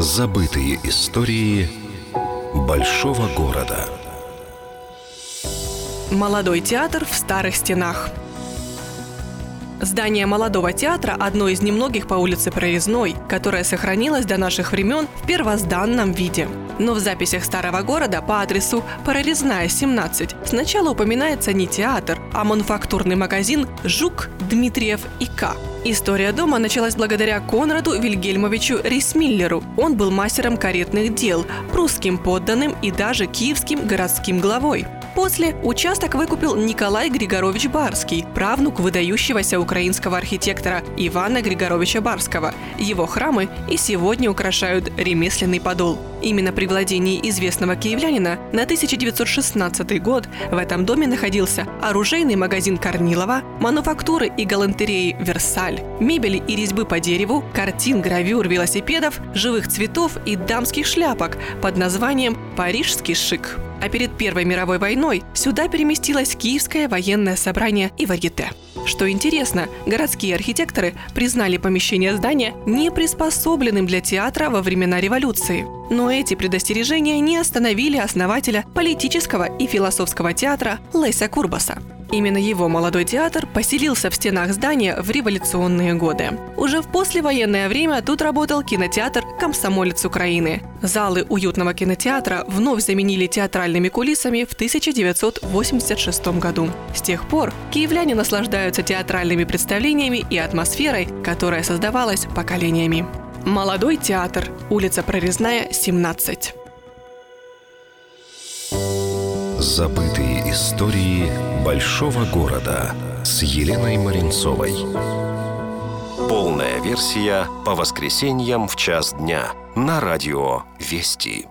Забытые истории большого города. Молодой театр в старых стенах. Здание молодого театра – одно из немногих по улице Прорезной, которое сохранилось до наших времен в первозданном виде. Но в записях старого города по адресу Прорезная, 17 сначала упоминается не театр, а мануфактурный магазин «Жук», «Дмитриев» и «К». История дома началась благодаря Конраду Вильгельмовичу Рейсмиллеру. Он был мастером каретных дел, прусским подданным и даже киевским городским главой. После участок выкупил Николай Григорович Барский, правнук выдающегося украинского архитектора Ивана Григоровича Барского. Его храмы и сегодня украшают ремесленный подол. Именно при владении известного киевлянина на 1916 год в этом доме находился оружейный магазин Корнилова, мануфактуры и галантереи «Версаль», мебели и резьбы по дереву, картин, гравюр, велосипедов, живых цветов и дамских шляпок под названием «Парижский шик». А перед Первой мировой войной сюда переместилось Киевское военное собрание и варьете. Что интересно, городские архитекторы признали помещение здания неприспособленным для театра во времена революции. Но эти предостережения не остановили основателя политического и философского театра Леся Курбаса. Именно его молодой театр поселился в стенах здания в революционные годы. Уже в послевоенное время тут работал кинотеатр «Комсомолец Украины». Залы уютного кинотеатра вновь заменили театральными кулисами в 1986 году. С тех пор киевляне наслаждаются театральными представлениями и атмосферой, которая создавалась поколениями. Молодой театр, улица Прорезная, 17. Забытые истории большого города с Еленой Маринцовой. Полная версия по воскресеньям в час дня на радио «Вести».